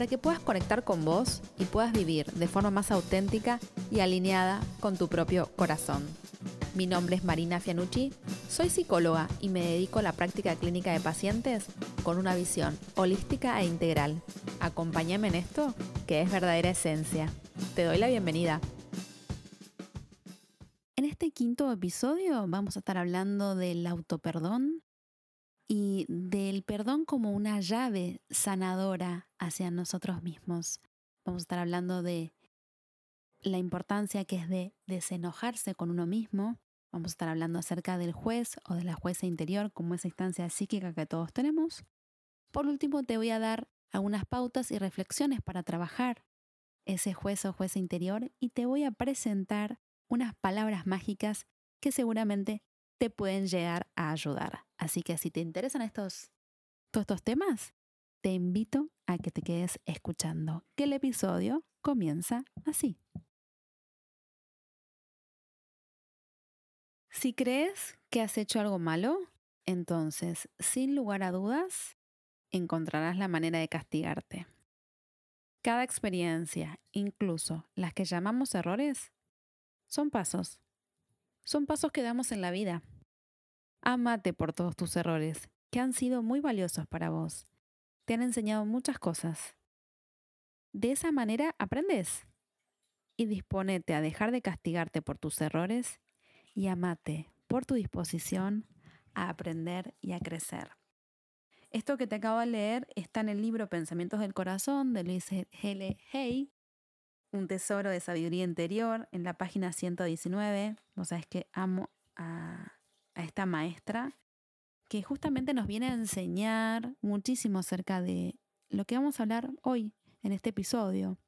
para que puedas conectar con vos y puedas vivir de forma más auténtica y alineada con tu propio corazón. Mi nombre es Marina Fianucci, soy psicóloga y me dedico a la práctica clínica de pacientes con una visión holística e integral. Acompáñame en esto, que es verdadera esencia. Te doy la bienvenida. En este quinto episodio vamos a estar hablando del autoperdón y del perdón como una llave sanadora hacia nosotros mismos. Vamos a estar hablando de la importancia que es de desenojarse con uno mismo. Vamos a estar hablando acerca del juez o de la jueza interior como esa instancia psíquica que todos tenemos. Por último, te voy a dar algunas pautas y reflexiones para trabajar ese juez o jueza interior y te voy a presentar unas palabras mágicas que seguramente te pueden llegar a ayudar. Así que si te interesan estos, todos estos temas, te invito a que te quedes escuchando, que el episodio comienza así. Si crees que has hecho algo malo, entonces, sin lugar a dudas, encontrarás la manera de castigarte. Cada experiencia, incluso las que llamamos errores, son pasos. Son pasos que damos en la vida. Amate por todos tus errores, que han sido muy valiosos para vos. Te han enseñado muchas cosas. De esa manera aprendes. Y disponete a dejar de castigarte por tus errores y amate por tu disposición a aprender y a crecer. Esto que te acabo de leer está en el libro Pensamientos del Corazón de Luis L. Hay un tesoro de sabiduría interior en la página 119. Vos sabés que amo a, a esta maestra que justamente nos viene a enseñar muchísimo acerca de lo que vamos a hablar hoy en este episodio.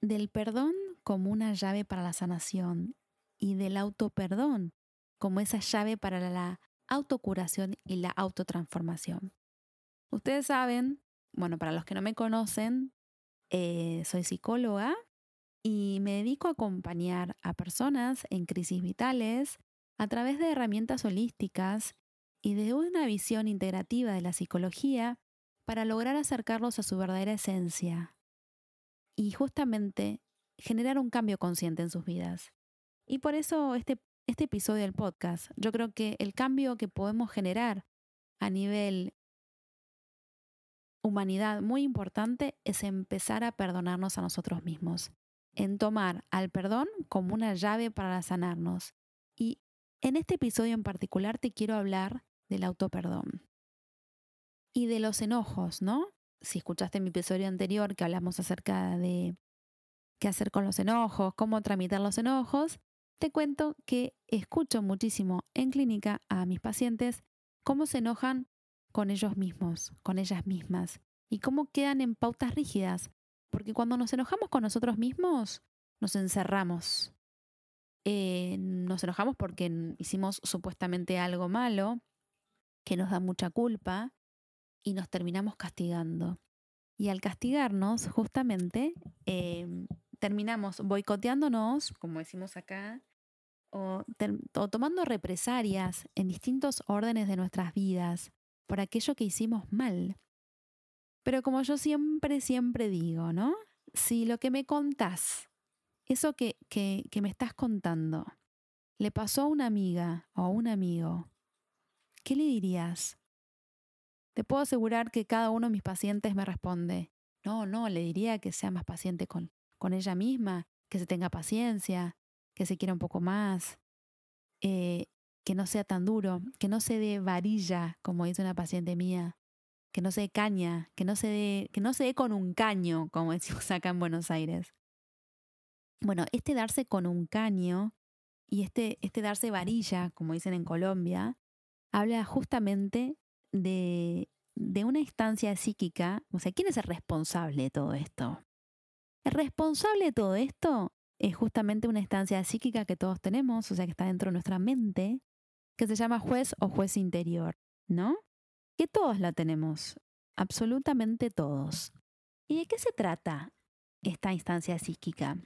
Del perdón como una llave para la sanación y del autoperdón como esa llave para la autocuración y la autotransformación. Ustedes saben, bueno, para los que no me conocen, eh, soy psicóloga y me dedico a acompañar a personas en crisis vitales a través de herramientas holísticas y de una visión integrativa de la psicología para lograr acercarlos a su verdadera esencia y justamente generar un cambio consciente en sus vidas. Y por eso este, este episodio del podcast, yo creo que el cambio que podemos generar a nivel humanidad muy importante es empezar a perdonarnos a nosotros mismos, en tomar al perdón como una llave para sanarnos. Y en este episodio en particular te quiero hablar del autoperdón y de los enojos, ¿no? Si escuchaste mi episodio anterior que hablamos acerca de qué hacer con los enojos, cómo tramitar los enojos, te cuento que escucho muchísimo en clínica a mis pacientes cómo se enojan con ellos mismos, con ellas mismas, y cómo quedan en pautas rígidas, porque cuando nos enojamos con nosotros mismos, nos encerramos. Eh, nos enojamos porque hicimos supuestamente algo malo, que nos da mucha culpa, y nos terminamos castigando. Y al castigarnos, justamente, eh, terminamos boicoteándonos, como decimos acá, o, tomando represalias en distintos órdenes de nuestras vidas por aquello que hicimos mal. Pero como yo siempre, siempre digo, ¿no? Si lo que me contás, eso que, que, que me estás contando, le pasó a una amiga o a un amigo, ¿qué le dirías? Te puedo asegurar que cada uno de mis pacientes me responde, no, no, le diría que sea más paciente con, con ella misma, que se tenga paciencia, que se quiera un poco más, eh, que no sea tan duro, que no se dé varilla, como dice una paciente mía, que no se dé caña, que no se dé, que no se dé con un caño, como decimos acá en Buenos Aires. Bueno, este darse con un caño y este, este darse varilla, como dicen en Colombia, habla justamente de, de una instancia psíquica. O sea, ¿quién es el responsable de todo esto? El responsable de todo esto es justamente una instancia psíquica que todos tenemos, o sea, que está dentro de nuestra mente, que se llama juez o juez interior, ¿no? Que todos la tenemos, absolutamente todos. ¿Y de qué se trata esta instancia psíquica?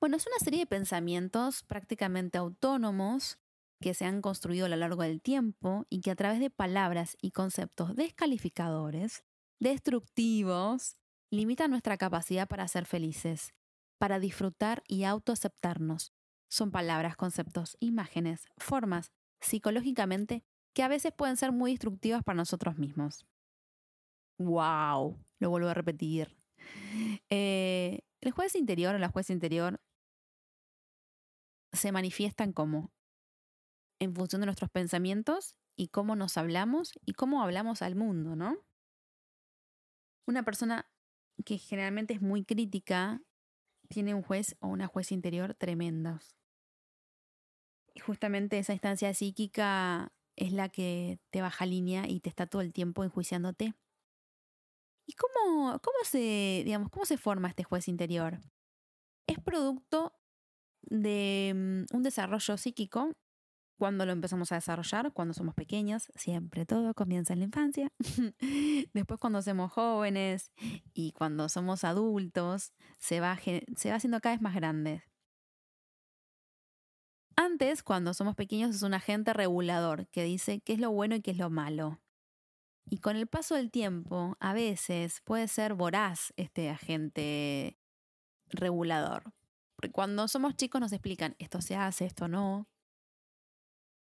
Bueno, es una serie de pensamientos prácticamente autónomos que se han construido a lo largo del tiempo y que a través de palabras y conceptos descalificadores, destructivos, limitan nuestra capacidad para ser felices, para disfrutar y autoaceptarnos. Son palabras, conceptos, imágenes, formas, psicológicamente, que a veces pueden ser muy destructivas para nosotros mismos. ¡Wow! Lo vuelvo a repetir. Eh, el juez interior o la juez interior se manifiestan como en función de nuestros pensamientos y cómo nos hablamos y cómo hablamos al mundo, ¿no? Una persona que generalmente es muy crítica tiene un juez o una juez interior tremendos. Justamente esa instancia psíquica es la que te baja línea y te está todo el tiempo enjuiciándote. ¿Y cómo, cómo, se, digamos, cómo se forma este juez interior? Es producto de mm, un desarrollo psíquico cuando lo empezamos a desarrollar, cuando somos pequeños, siempre todo comienza en la infancia. Después cuando somos jóvenes y cuando somos adultos, se va, se va haciendo cada vez más grande. Antes, cuando somos pequeños, es un agente regulador que dice qué es lo bueno y qué es lo malo. Y con el paso del tiempo, a veces puede ser voraz este agente regulador. Porque cuando somos chicos nos explican esto se hace, esto no,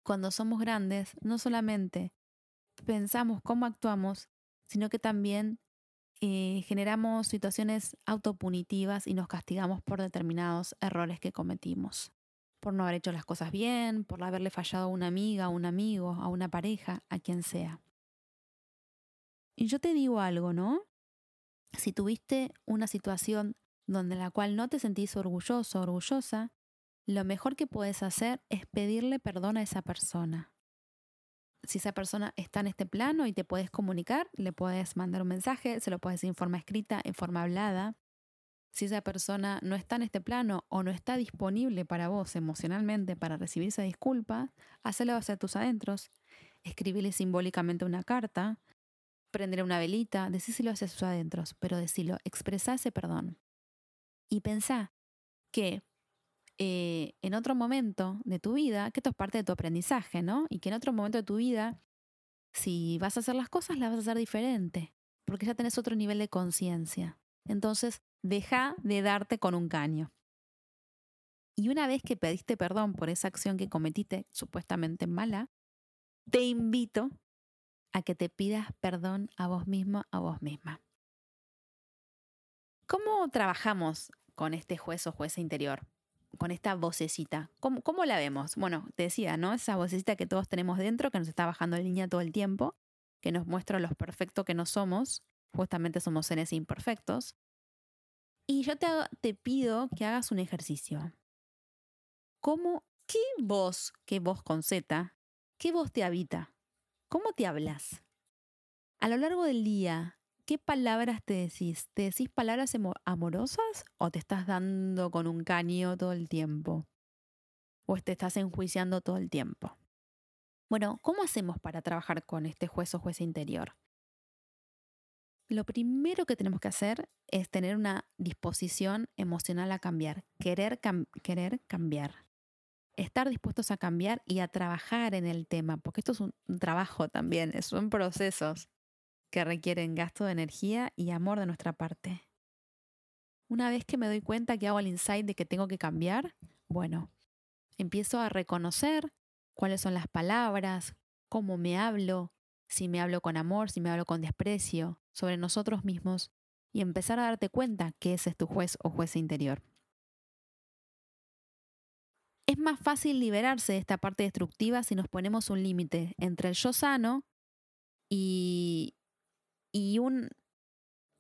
cuando somos grandes, no solamente pensamos cómo actuamos, sino que también eh, generamos situaciones autopunitivas y nos castigamos por determinados errores que cometimos. Por no haber hecho las cosas bien, por haberle fallado a una amiga, a un amigo, a una pareja, a quien sea. Y yo te digo algo, ¿no? Si tuviste una situación donde la cual no te sentís orgulloso, orgullosa, lo mejor que puedes hacer es pedirle perdón a esa persona. Si esa persona está en este plano y te puedes comunicar, le puedes mandar un mensaje, se lo puedes decir en forma escrita, en forma hablada. Si esa persona no está en este plano o no está disponible para vos emocionalmente para recibir esa disculpa, hacelo hacia tus adentros. Escribile simbólicamente una carta, prendele una velita, decíselo hacia sus adentros, pero decilo, expresa ese perdón. Y pensá que eh, en otro momento de tu vida, que esto es parte de tu aprendizaje, ¿no? Y que en otro momento de tu vida, si vas a hacer las cosas, las vas a hacer diferente, porque ya tenés otro nivel de conciencia. Entonces, deja de darte con un caño. Y una vez que pediste perdón por esa acción que cometiste supuestamente mala, te invito a que te pidas perdón a vos mismo, a vos misma. ¿Cómo trabajamos con este juez o jueza interior? con esta vocecita. ¿Cómo, ¿Cómo, la vemos? Bueno, te decía, ¿no? Esa vocecita que todos tenemos dentro, que nos está bajando en línea todo el tiempo, que nos muestra lo perfecto que no somos. Justamente somos seres imperfectos. Y yo te, pido que hagas un ejercicio. ¿Cómo, qué voz, qué voz con Z, qué voz te habita? ¿Cómo te hablas? A lo largo del día, ¿qué palabras te decís? ¿Te decís palabras amorosas o te estás dando con un caño todo el tiempo? ¿O te estás enjuiciando todo el tiempo? Bueno, ¿cómo hacemos para trabajar con este juez o juez interior? Lo primero que tenemos que hacer es tener una disposición emocional a cambiar, querer, querer cambiar, estar dispuestos a cambiar y a trabajar en el tema, porque esto es un trabajo también, son procesos que requieren gasto de energía y amor de nuestra parte. Una vez que me doy cuenta que hago el insight de que tengo que cambiar, bueno, empiezo a reconocer cuáles son las palabras, cómo me hablo, si me hablo con amor, si me hablo con desprecio, sobre nosotros mismos, y empezar a darte cuenta que ese es tu juez o juez interior. Es más fácil liberarse de esta parte destructiva si nos ponemos un límite entre el yo sano y, y un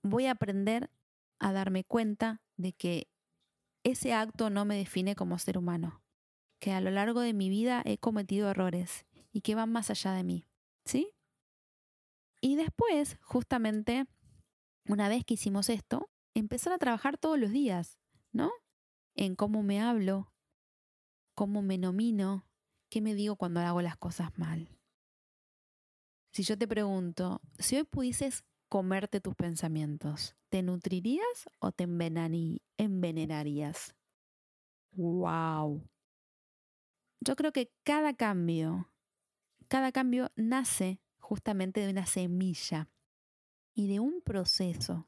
voy a aprender a darme cuenta de que ese acto no me define como ser humano, que a lo largo de mi vida he cometido errores y que van más allá de mí, ¿sí? Y después, justamente, una vez que hicimos esto, empezar a trabajar todos los días, ¿no? en cómo me hablo, cómo me nomino, qué me digo cuando hago las cosas mal. Si yo te pregunto, si hoy pudieses comerte tus pensamientos, ¿te nutrirías o te envenenarías? ¡Wow! Yo creo que cada cambio, cada cambio nace justamente de una semilla y de un proceso.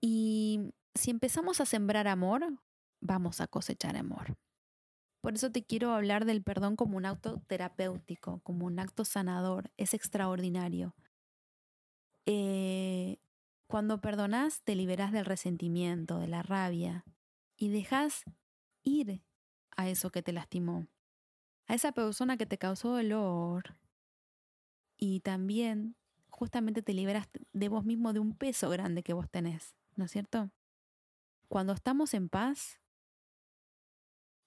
Y si empezamos a sembrar amor, vamos a cosechar amor. Por eso te quiero hablar del perdón como un acto terapéutico, como un acto sanador. Es extraordinario. Eh, cuando perdonas, te liberas del resentimiento, de la rabia y dejas ir a eso que te lastimó, a esa persona que te causó dolor. Y también justamente te liberas de vos mismo de un peso grande que vos tenés, ¿no es cierto? Cuando estamos en paz,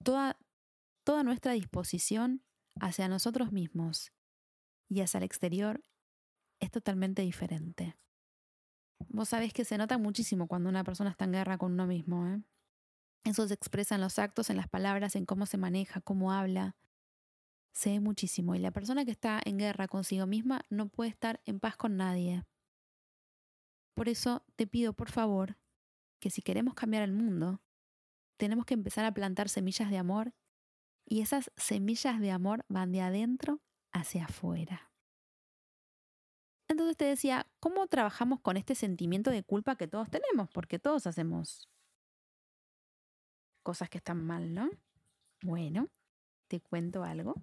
toda, toda nuestra disposición hacia nosotros mismos y hacia el exterior es totalmente diferente. Vos sabés que se nota muchísimo cuando una persona está en guerra con uno mismo. ¿eh? Eso se expresa en los actos, en las palabras, en cómo se maneja, cómo habla. Se ve muchísimo. Y la persona que está en guerra consigo misma no puede estar en paz con nadie. Por eso te pido, por favor, que si queremos cambiar el mundo, tenemos que empezar a plantar semillas de amor y esas semillas de amor van de adentro hacia afuera. Entonces te decía, ¿cómo trabajamos con este sentimiento de culpa que todos tenemos? Porque todos hacemos cosas que están mal, ¿no? Bueno, te cuento algo.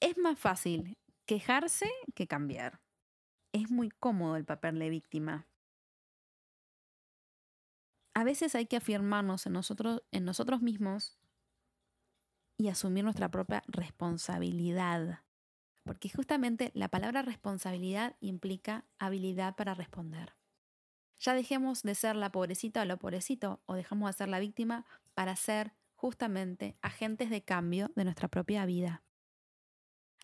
Es más fácil quejarse que cambiar. Es muy cómodo el papel de víctima. A veces hay que afirmarnos en nosotros, en nosotros mismos y asumir nuestra propia responsabilidad. Porque justamente la palabra responsabilidad implica habilidad para responder. Ya dejemos de ser la pobrecita o lo pobrecito o dejamos de ser la víctima para ser justamente agentes de cambio de nuestra propia vida.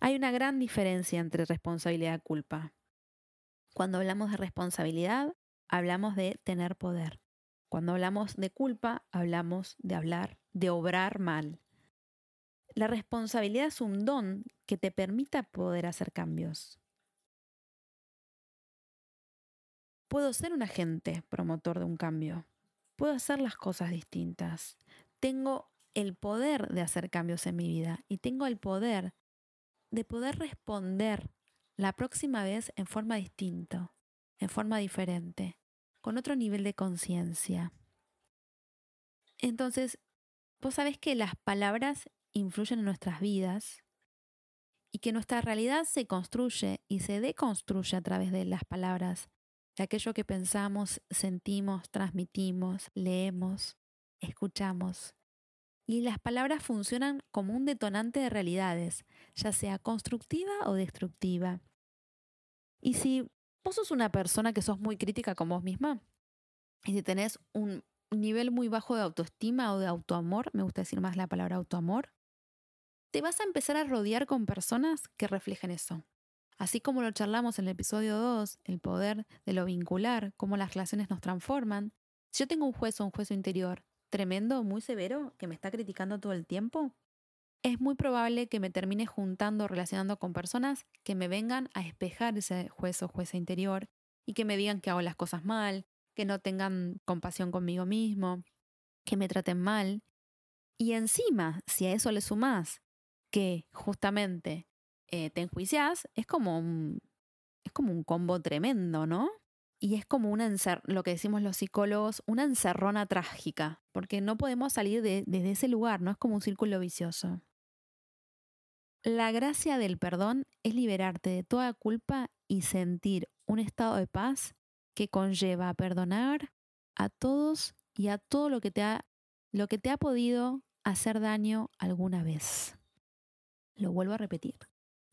Hay una gran diferencia entre responsabilidad y culpa. Cuando hablamos de responsabilidad, hablamos de tener poder. Cuando hablamos de culpa, hablamos de hablar, de obrar mal. La responsabilidad es un don que te permita poder hacer cambios. Puedo ser un agente promotor de un cambio. Puedo hacer las cosas distintas. Tengo el poder de hacer cambios en mi vida y tengo el poder de poder responder la próxima vez en forma distinta, en forma diferente, con otro nivel de conciencia. Entonces, vos sabés que las palabras influyen en nuestras vidas y que nuestra realidad se construye y se deconstruye a través de las palabras, de aquello que pensamos, sentimos, transmitimos, leemos, escuchamos. Y las palabras funcionan como un detonante de realidades, ya sea constructiva o destructiva. Y si vos sos una persona que sos muy crítica con vos misma, y si tenés un nivel muy bajo de autoestima o de autoamor, me gusta decir más la palabra autoamor, te vas a empezar a rodear con personas que reflejen eso. Así como lo charlamos en el episodio 2, el poder de lo vincular, cómo las relaciones nos transforman. Si yo tengo un juez o un juez interior tremendo, muy severo, que me está criticando todo el tiempo, es muy probable que me termine juntando, relacionando con personas que me vengan a espejar ese juez o jueza interior y que me digan que hago las cosas mal, que no tengan compasión conmigo mismo, que me traten mal. Y encima, si a eso le sumás que justamente eh, te enjuicias, es como es como un combo tremendo, ¿no? Y es como una lo que decimos los psicólogos, una encerrona trágica, porque no podemos salir de, desde ese lugar, ¿no? Es como un círculo vicioso. La gracia del perdón es liberarte de toda culpa y sentir un estado de paz que conlleva a perdonar a todos y a todo lo que te ha, lo que te ha podido hacer daño alguna vez. Lo vuelvo a repetir.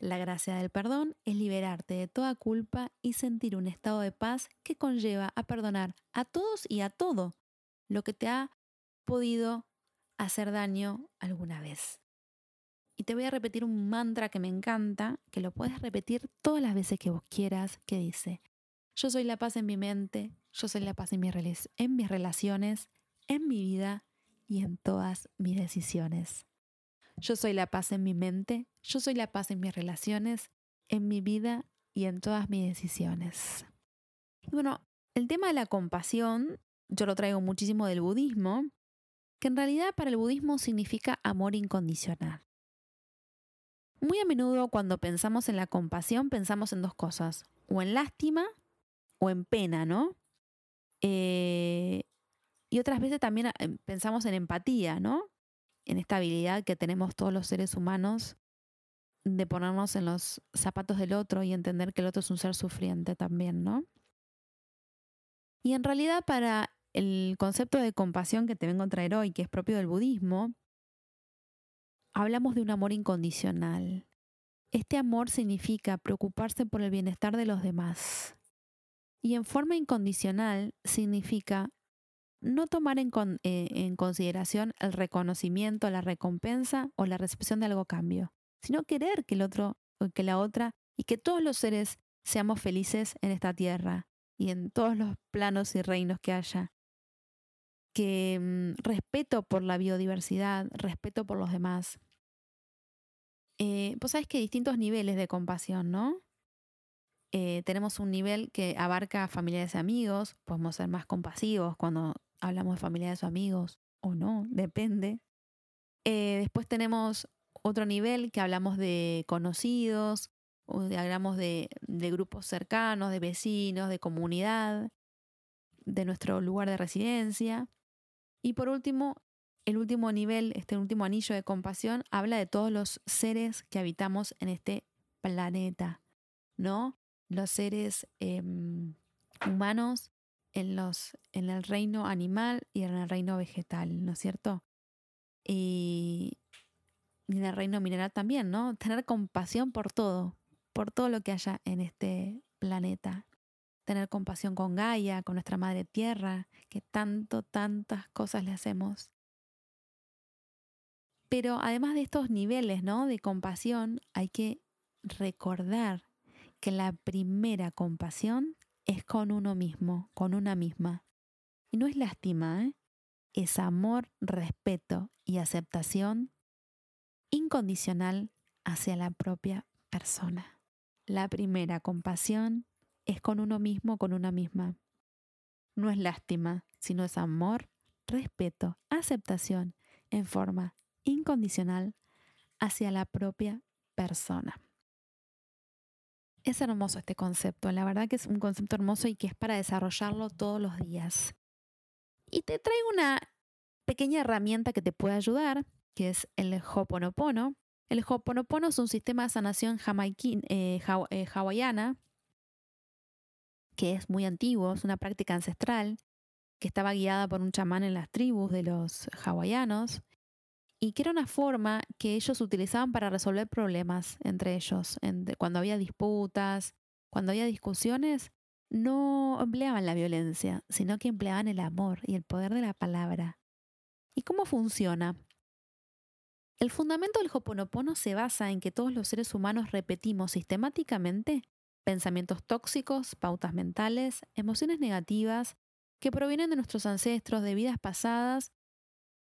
La gracia del perdón es liberarte de toda culpa y sentir un estado de paz que conlleva a perdonar a todos y a todo lo que te ha podido hacer daño alguna vez. Y te voy a repetir un mantra que me encanta, que lo puedes repetir todas las veces que vos quieras, que dice, yo soy la paz en mi mente, yo soy la paz en en mis relaciones en mi vida y en todas mis decisiones. Yo soy la paz en mi mente, yo soy la paz en mis relaciones, en mi vida y en todas mis decisiones. Bueno, el tema de la compasión, yo lo traigo muchísimo del budismo, que en realidad para el budismo significa amor incondicional. Muy a menudo cuando pensamos en la compasión pensamos en dos cosas, o en lástima o en pena, ¿no? Eh, y otras veces también eh, pensamos en empatía, ¿no? En esta habilidad que tenemos todos los seres humanos de ponernos en los zapatos del otro y entender que el otro es un ser sufriente también, ¿no? Y en realidad para el concepto de compasión que te vengo a traer hoy, que es propio del budismo, hablamos de un amor incondicional. Este amor significa preocuparse por el bienestar de los demás. Y en forma incondicional significa no tomar en, eh, en, consideración el reconocimiento, la recompensa o la recepción de algo cambio, sino querer que el otro, que la otra y que todos los seres seamos felices en esta tierra y en todos los planos y reinos que haya. Que mm, respeto por la biodiversidad, respeto por los demás. Eh, sabes que hay distintos niveles de compasión, ¿no? Eh, tenemos un nivel que abarca familiares y amigos, podemos ser más compasivos cuando hablamos de familiares o amigos, o no, depende. Eh, después tenemos otro nivel que hablamos de conocidos, o hablamos de, de grupos cercanos, de vecinos, de comunidad, de nuestro lugar de residencia. Y por último, el último nivel, este último anillo de compasión, habla de todos los seres que habitamos en este planeta, ¿no? Los seres em, humanos en, los, en el reino animal y en el reino vegetal, ¿no es cierto? Y, en el reino mineral también, ¿no? Tener compasión por todo, por todo lo que haya en este planeta. Tener compasión con Gaia, con nuestra madre tierra, que tanto, tantas cosas le hacemos. Pero además de estos niveles ¿no? de compasión, hay que recordar que la primera compasión es con uno mismo, con una misma. Y no es lástima, ¿eh? es amor, respeto y aceptación incondicional hacia la propia persona. La primera compasión es con uno mismo, con una misma. No es lástima, sino es amor, respeto, aceptación en forma incondicional hacia la propia persona. Es hermoso este concepto, la verdad que es un concepto hermoso y que es para desarrollarlo todos los días. Y te traigo una pequeña herramienta que te puede ayudar, que es el Hoponopono. El Hoponopono es un sistema de sanación eh, eh, hawaiana que es muy antiguo, es una práctica ancestral que estaba guiada por un chamán en las tribus de los hawaianos y que era una forma que ellos utilizaban para resolver problemas entre ellos. cuando había disputas, cuando había discusiones, no empleaban la violencia, sino que empleaban el amor y el poder de la palabra. ¿Y cómo funciona? El fundamento del Hoponopono se basa en que todos los seres humanos repetimos sistemáticamente pensamientos tóxicos, pautas mentales, emociones negativas que provienen de nuestros ancestros de vidas pasadas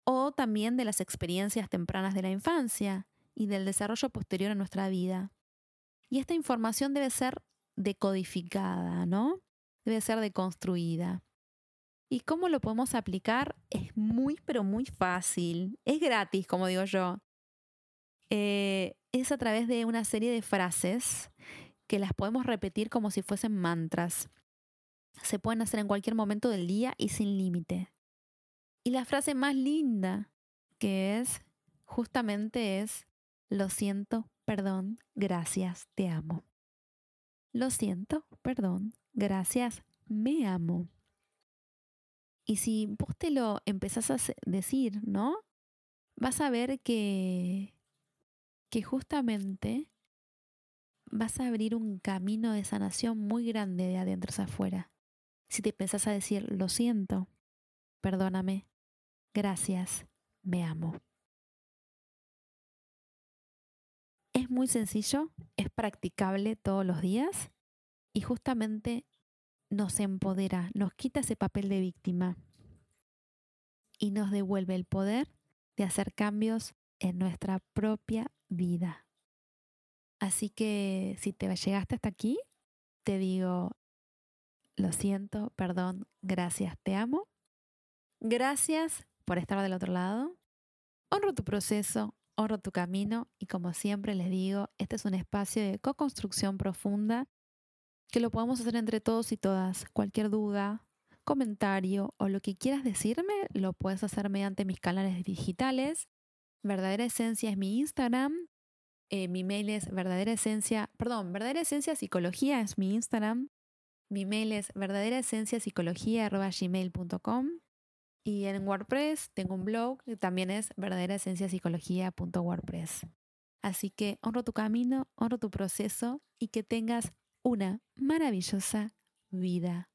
o también de las experiencias tempranas de la infancia y del desarrollo posterior a nuestra vida. Y esta información debe ser decodificada, ¿no? Debe ser deconstruida. ¿Y cómo lo podemos aplicar? Es muy, pero muy fácil. Es gratis, como digo yo. Eh, es a través de una serie de frases que las podemos repetir como si fuesen mantras. Se pueden hacer en cualquier momento del día y sin límite. Y la frase más linda que es, justamente es, lo siento, perdón, gracias, te amo. Lo siento, perdón, gracias, me amo. Y si vos te lo empezás a decir, ¿no? Vas a ver que, que justamente vas a abrir un camino de sanación muy grande de adentro hacia afuera. Si te empezás a decir, lo siento, perdóname, gracias, me amo. Es muy sencillo, es practicable todos los días y justamente nos empodera, nos quita ese papel de víctima. y nos devuelve el poder de hacer cambios en nuestra propia vida. Así que si te llegaste hasta aquí, te digo, lo siento, perdón, gracias, te amo. Gracias por estar del otro lado. Honro tu proceso, honro tu camino y como siempre les digo, este es un espacio de co-construcción profunda que lo podamos hacer entre todos y todas. Cualquier duda, comentario o lo que quieras decirme, lo puedes hacer mediante mis canales digitales. Verdadera Esencia es mi Instagram. Eh, mi mail es verdadera esencia, perdón, verdadera esencia psicología es mi Instagram. Mi mail es verdadera esencia psicología gmail.com. Y en WordPress tengo un blog que también es verdadera esencia psicología.wordpress. Así que honro tu camino, honro tu proceso y que tengas una maravillosa vida.